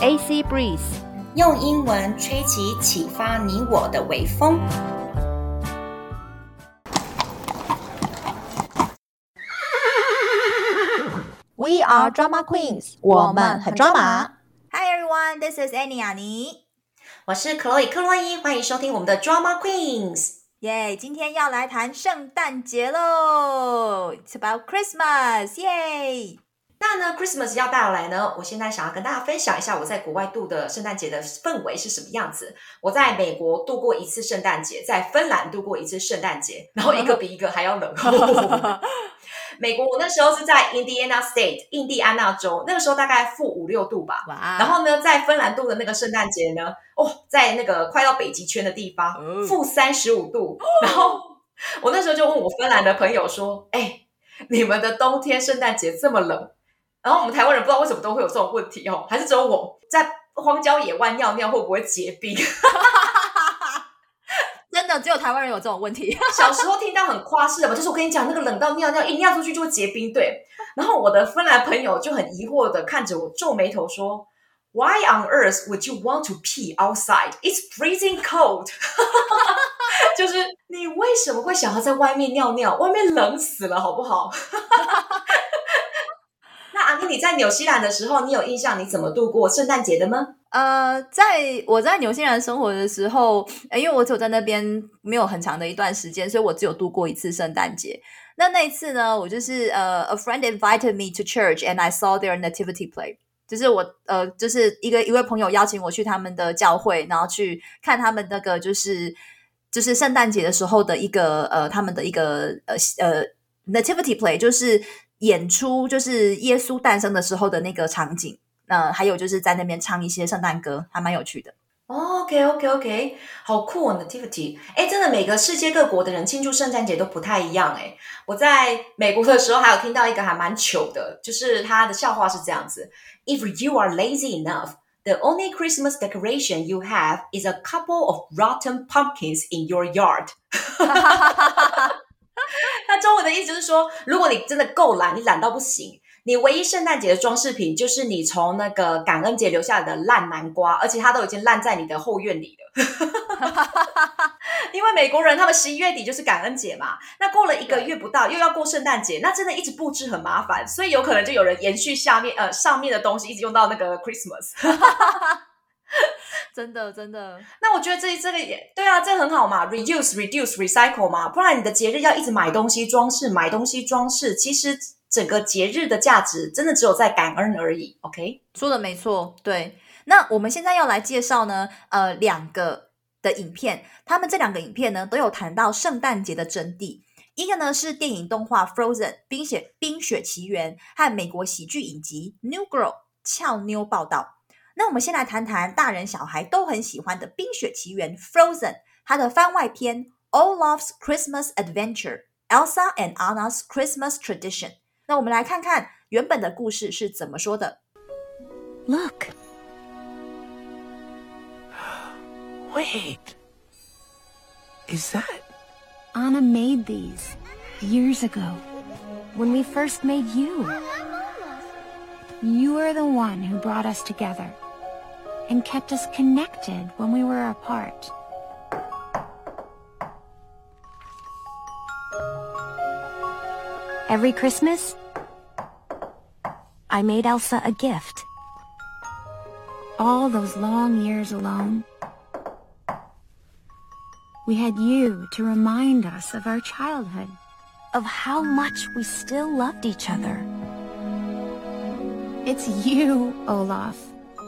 AC Breeze，用英文吹起启发你我的微风。We are Drama Queens，我们很抓马。Hi everyone, this is Annie 雅妮。我是 Chloe 克洛伊，欢迎收听我们的 Drama Queens。耶！今天要来谈圣诞节喽，It's about Christmas，耶！那呢，Christmas 要到来呢，我现在想要跟大家分享一下我在国外度的圣诞节的氛围是什么样子。我在美国度过一次圣诞节，在芬兰度过一次圣诞节，然后一个比一个还要冷。美国我那时候是在 Indiana State 印第安纳州，那个时候大概负五六度吧。哇！然后呢，在芬兰度的那个圣诞节呢，哦，在那个快到北极圈的地方，负三十五度。然后我那时候就问我芬兰的朋友说：“哎，你们的冬天圣诞节这么冷？”然后我们台湾人不知道为什么都会有这种问题哦，还是只有我在荒郊野外尿尿会不会结冰？真的只有台湾人有这种问题。小时候听到很夸饰的嘛，就是我跟你讲那个冷到尿尿一尿出去就会结冰，对。然后我的芬兰朋友就很疑惑的看着我，皱眉头说：“Why on earth would you want to pee outside? It's freezing cold。”就是你为什么会想要在外面尿尿？外面冷死了，好不好？那，你在纽西兰的时候，你有印象你怎么度过圣诞节的吗？呃，在我在纽西兰生活的时候，因为我只有在那边没有很长的一段时间，所以我只有度过一次圣诞节。那那一次呢，我就是呃，a friend invited me to church and I saw their nativity play，就是我呃，就是一个一位朋友邀请我去他们的教会，然后去看他们那个就是就是圣诞节的时候的一个呃，他们的一个呃呃 nativity play，就是演出就是耶稣诞生的时候的那个场景。那、还有就是在那边唱一些圣诞歌，还蛮有趣的。OK OK OK，好酷哦，Nativity！哎，真的每个世界各国的人庆祝圣诞节都不太一样哎。我在美国的时候还有听到一个还蛮糗的，就是他的笑话是这样子：If you are lazy enough, the only Christmas decoration you have is a couple of rotten pumpkins in your yard。那中文的意思就是说，如果你真的够懒，你懒到不行。你唯一圣诞节的装饰品就是你从那个感恩节留下来的烂南瓜，而且它都已经烂在你的后院里了。因为美国人他们十一月底就是感恩节嘛，那过了一个月不到又要过圣诞节，那真的一直布置很麻烦，所以有可能就有人延续下面呃上面的东西一直用到那个 Christmas。真的真的，那我觉得这这个也对啊，这很好嘛，reduce reduce recycle 嘛，不然你的节日要一直买东西装饰，买东西装饰，其实。整个节日的价值真的只有在感恩而已，OK？说的没错，对。那我们现在要来介绍呢，呃，两个的影片，他们这两个影片呢都有谈到圣诞节的真谛。一个呢是电影动画《Frozen》冰雪冰雪奇缘和美国喜剧影集《New Girl》俏妞报道。那我们先来谈谈大人小孩都很喜欢的《冰雪奇缘》（Frozen），它的番外篇《Olaf's Christmas Adventure》（Elsa and Anna's Christmas Tradition）。那我们来看看原本的故事是怎么说的。Look. Wait. Is that? Anna made these years ago when we first made you. You are the one who brought us together and kept us connected when we were apart. Every Christmas, I made Elsa a gift. All those long years alone, we had you to remind us of our childhood, of how much we still loved each other. It's you, Olaf.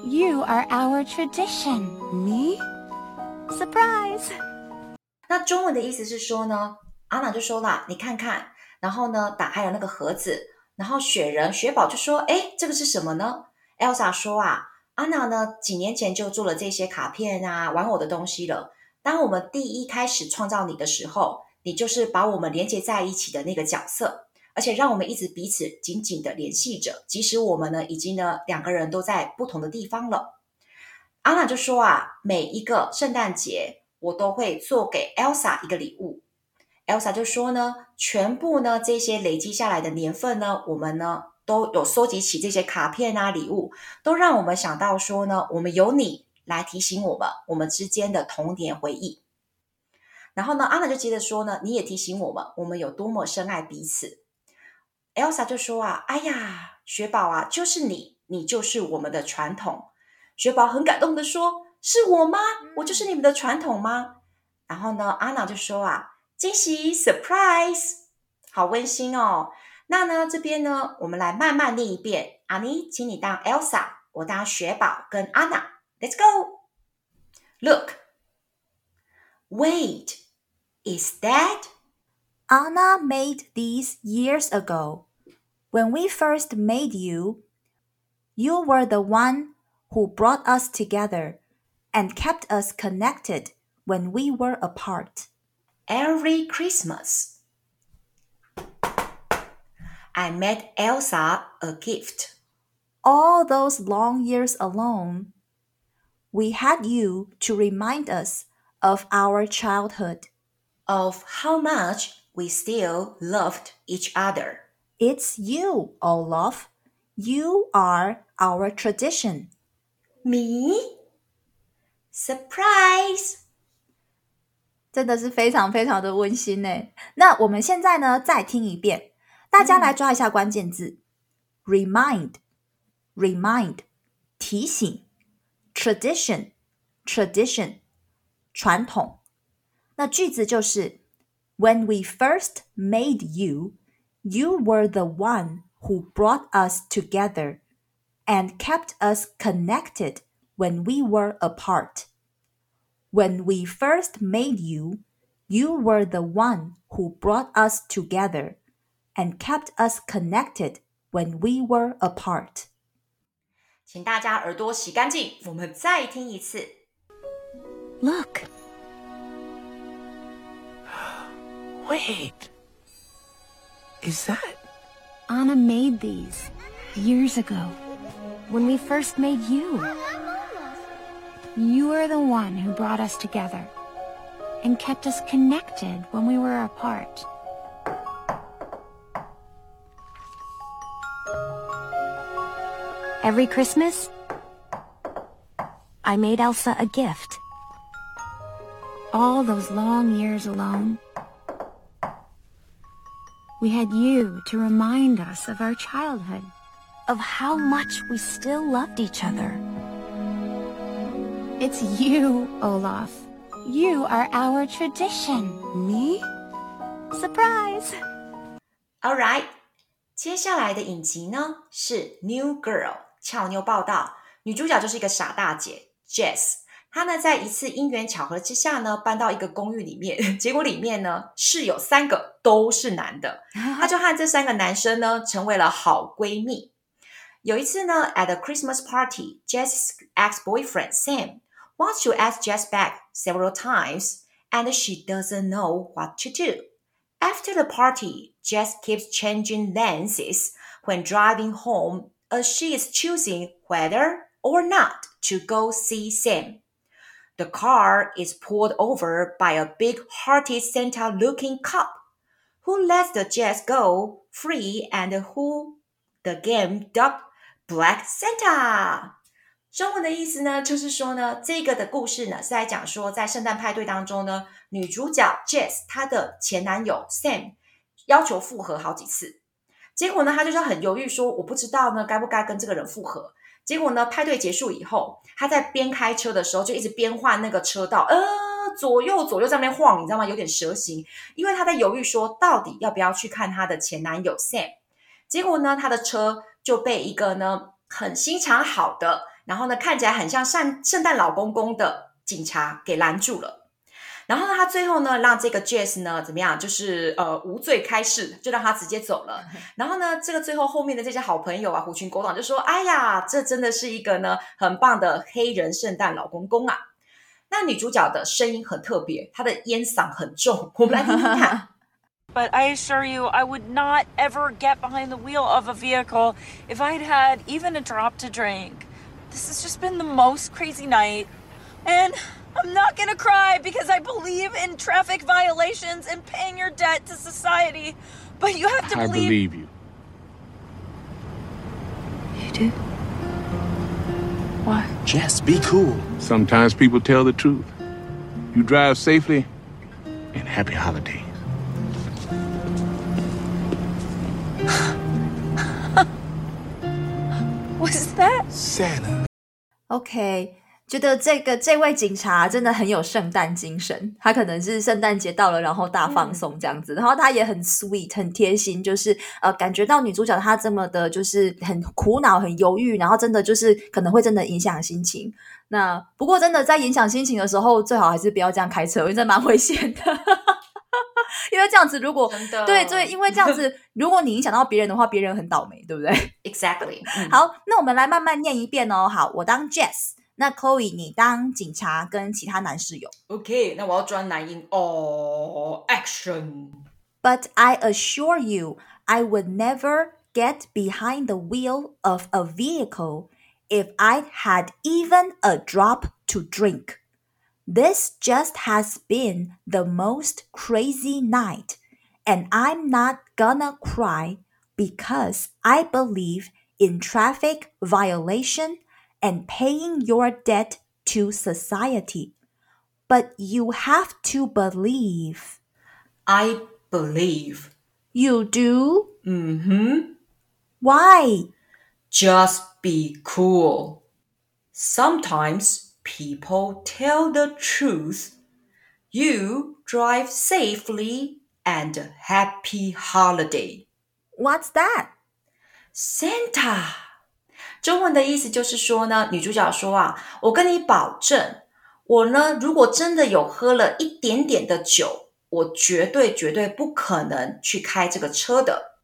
You are our tradition. Me? Surprise! 那中文的意思是说呢，阿娜就说了，你看看。然后呢，打开了那个盒子，然后雪人雪宝就说：“哎，这个是什么呢？”Elsa 说：“啊，安娜呢，几年前就做了这些卡片啊，玩偶的东西了。当我们第一开始创造你的时候，你就是把我们连接在一起的那个角色，而且让我们一直彼此紧紧的联系着，即使我们呢，已经呢，两个人都在不同的地方了。”安娜就说：“啊，每一个圣诞节，我都会做给 Elsa 一个礼物。” Elsa 就说呢，全部呢这些累积下来的年份呢，我们呢都有收集起这些卡片啊、礼物，都让我们想到说呢，我们有你来提醒我们我们之间的童年回忆。然后呢，安娜就接着说呢，你也提醒我们，我们有多么深爱彼此。Elsa 就说啊，哎呀，雪宝啊，就是你，你就是我们的传统。雪宝很感动的说，是我吗？我就是你们的传统吗？然后呢，安娜就说啊，惊喜，surprise，好温馨哦。那呢，这边呢，我们来慢慢念一遍。阿妮，请你当 Elsa，我当雪宝跟安娜。Let's go. Look. Wait. Is that? Anna made these years ago. When we first made you, you were the one who brought us together and kept us connected when we were apart. Every Christmas. I made Elsa a gift. All those long years alone, we had you to remind us of our childhood, of how much we still loved each other. It's you, Olaf. You are our tradition. Me? Surprise! 真的是非常非常的温馨呢。那我们现在呢，再听一遍。大家来抓一下关键字：remind，remind，提醒；tradition，tradition，传统。那句子就是 ：When we first made you, you were the one who brought us together and kept us connected when we were apart. When we first made you, you were the one who brought us together and kept us connected when we were apart. 请大家耳朵洗干净，我们再听一次。Look. Wait. Is that? Anna made these years ago when we first made you. You are the one who brought us together and kept us connected when we were apart. Every Christmas, I made Elsa a gift. All those long years alone, we had you to remind us of our childhood, of how much we still loved each other. It's you, Olaf. You are our tradition. Me? Surprise! All right，接下来的影集呢是《New Girl》。俏妞报到，女主角就是一个傻大姐 Jess。 她呢，在一次因缘巧合之下呢，搬到一个公寓里面，结果里面呢，室友三个都是男的，她就和这三个男生呢，成为了好闺蜜。有一次呢，at a Christmas party, Jess's ex-boyfriend Sam wants to ask Jess back several times, and she doesn't know what to do. After the party, Jess keeps changing lenses when driving home as she is choosing whether or not to go see Sam. The car is pulled over by a big hearty Santa looking cop who lets the Jess go free and who the game dubbed Black Santa. 中文的意思呢，就是说呢，这个的故事呢是在讲说，在圣诞派对当中呢，女主角 Jess 她的前男友 Sam 要求复合好几次。结果呢，他就是很犹豫，说我不知道呢，该不该跟这个人复合。 结果呢，派对结束以后，他在边开车的时候就一直边换那个车道，呃，左右左右在那边晃，你知道吗？有点蛇形，因为他在犹豫说到底要不要去看他的前男友 Sam。结果呢，他的车就被一个呢很心肠好的，然后呢看起来很像圣圣诞老公公的警察给拦住了。然后呢，他最后呢，让这个 Jess 呢，怎么样？就是呃，无罪开释，就让他直接走了。然后呢，这个最后后面的这些好朋友啊，狐群狗党就说：“哎呀，这真的是一个呢，很棒的黑人圣诞老公公啊！”那女主角的声音很特别，她的烟嗓很重，我们来听听看。But I assure you, I would not ever get behind the wheel of a vehicle if I'd had even a drop to drink. This has just been the most crazy night, and. I'm not gonna cry because I believe in traffic violations and paying your debt to society. But you have to believe. I believe. believe you. do? Why? Jess, be cool. Sometimes people tell the truth. You drive safely and happy holidays. What's that? Santa. OK，觉得这个这位警察真的很有圣诞精神。他可能是圣诞节到了，然后大放送这样子，嗯、然后他也很 sweet，很贴心，就是呃，感觉到女主角她这么的，就是很苦恼、很犹豫，然后真的就是可能会真的影响心情。那不过真的在影响心情的时候，最好还是不要这样开车，因为真的蛮危险的。因为这样子，如果对对，因为这样子，如果你影响到别人的话，别人很倒霉，对不对？Exactly、嗯。好，那我们来慢慢念一遍哦。好，我当 Jess，那 Chloe 你当警察跟其他男室友。OK，那我要装男音哦。Action。But I assure you, I would never get behind the wheel of a vehicle if I had even a drop to drink. This just has been the most crazy night, and I'm not gonna cry because I believe in traffic violation and paying your debt to society. But you have to believe. I believe. You do? Mm-hmm. Why? Just be cool. Sometimes people tell the truth. You drive safely and happy holiday. What's that? Santa. 中文的意思就是说呢，女主角说啊，我跟你保证，我呢，如果真的有喝了一点点的酒，我绝对绝对不可能去开这个车的。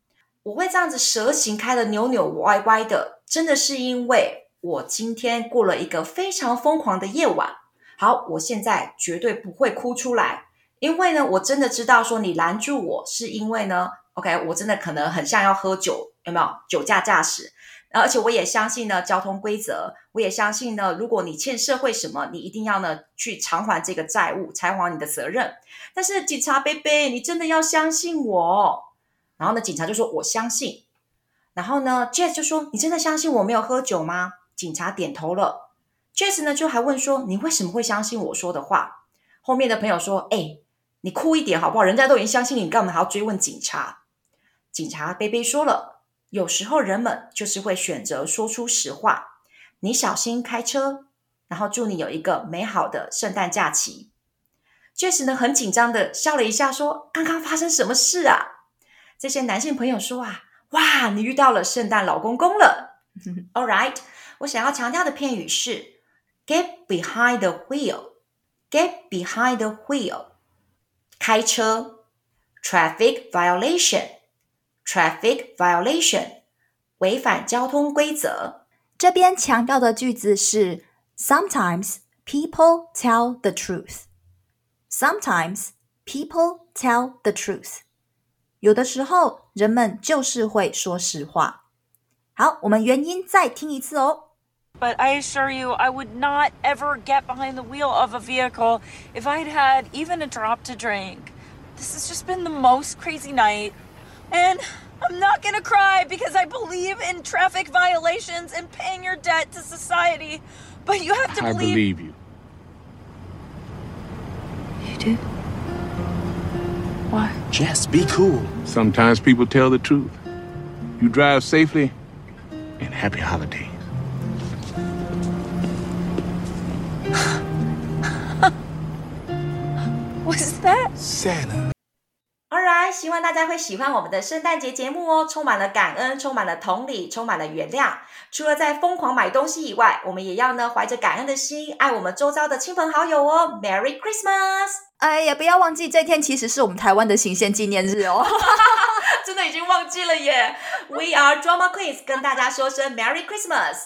我会这样子蛇形开的扭扭歪歪的，真的是因为。我今天过了一个非常疯狂的夜晚。好，我现在绝对不会哭出来，因为呢，我真的知道说你拦住我是因为呢，OK，我真的可能很像要喝酒，有没有酒驾驾驶？而且我也相信呢交通规则，我也相信呢，如果你欠社会什么，你一定要呢去偿还这个债务，偿还你的责任。但是警察贝贝，你真的要相信我。然后呢，警察就说我相信。然后呢，Jess 就说你真的相信我没有喝酒吗？警察点头了，Jess 呢就还问说：“你为什么会相信我说的话？”后面的朋友说：“哎，你酷一点好不好？人家都已经相信你，你干嘛还要追问警察？”警察贝贝说了：“有时候人们就是会选择说出实话。你小心开车，然后祝你有一个美好的圣诞假期。”Jess 呢很紧张的笑了一下，说：“刚刚发生什么事啊？”这些男性朋友说：“啊，哇，你遇到了圣诞老公公了。”All right。我想要强调的片语是 get behind the wheel，get behind the wheel，开车，traffic violation violation，traffic violation，违反交通规则。这边强调的句子是 sometimes people tell the truth，sometimes people tell the truth，有的时候人们就是会说实话。好，我们原音再听一次哦。But I assure you, I would not ever get behind the wheel of a vehicle if I'd had even a drop to drink. This has just been the most crazy night. And I'm not gonna cry because I believe in traffic violations and paying your debt to society. But you have to believe. I believe. believe you. You do? Why? Jess, be cool. Sometimes people tell the truth. You drive safely and happy holidays. What's that? Santa. 希望大家会喜欢我们的圣诞节节目哦，充满了感恩，充满了同理，充满了原谅。除了在疯狂买东西以外，我们也要呢怀着感恩的心，爱我们周遭的亲朋好友哦。Merry Christmas！哎呀，不要忘记这天其实是我们台湾的行宪纪念日哦，真的已经忘记了耶。We are Drama Queens，跟大家说声 Merry Christmas，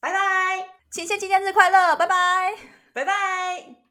拜拜，行宪纪念日快乐，拜拜，拜拜。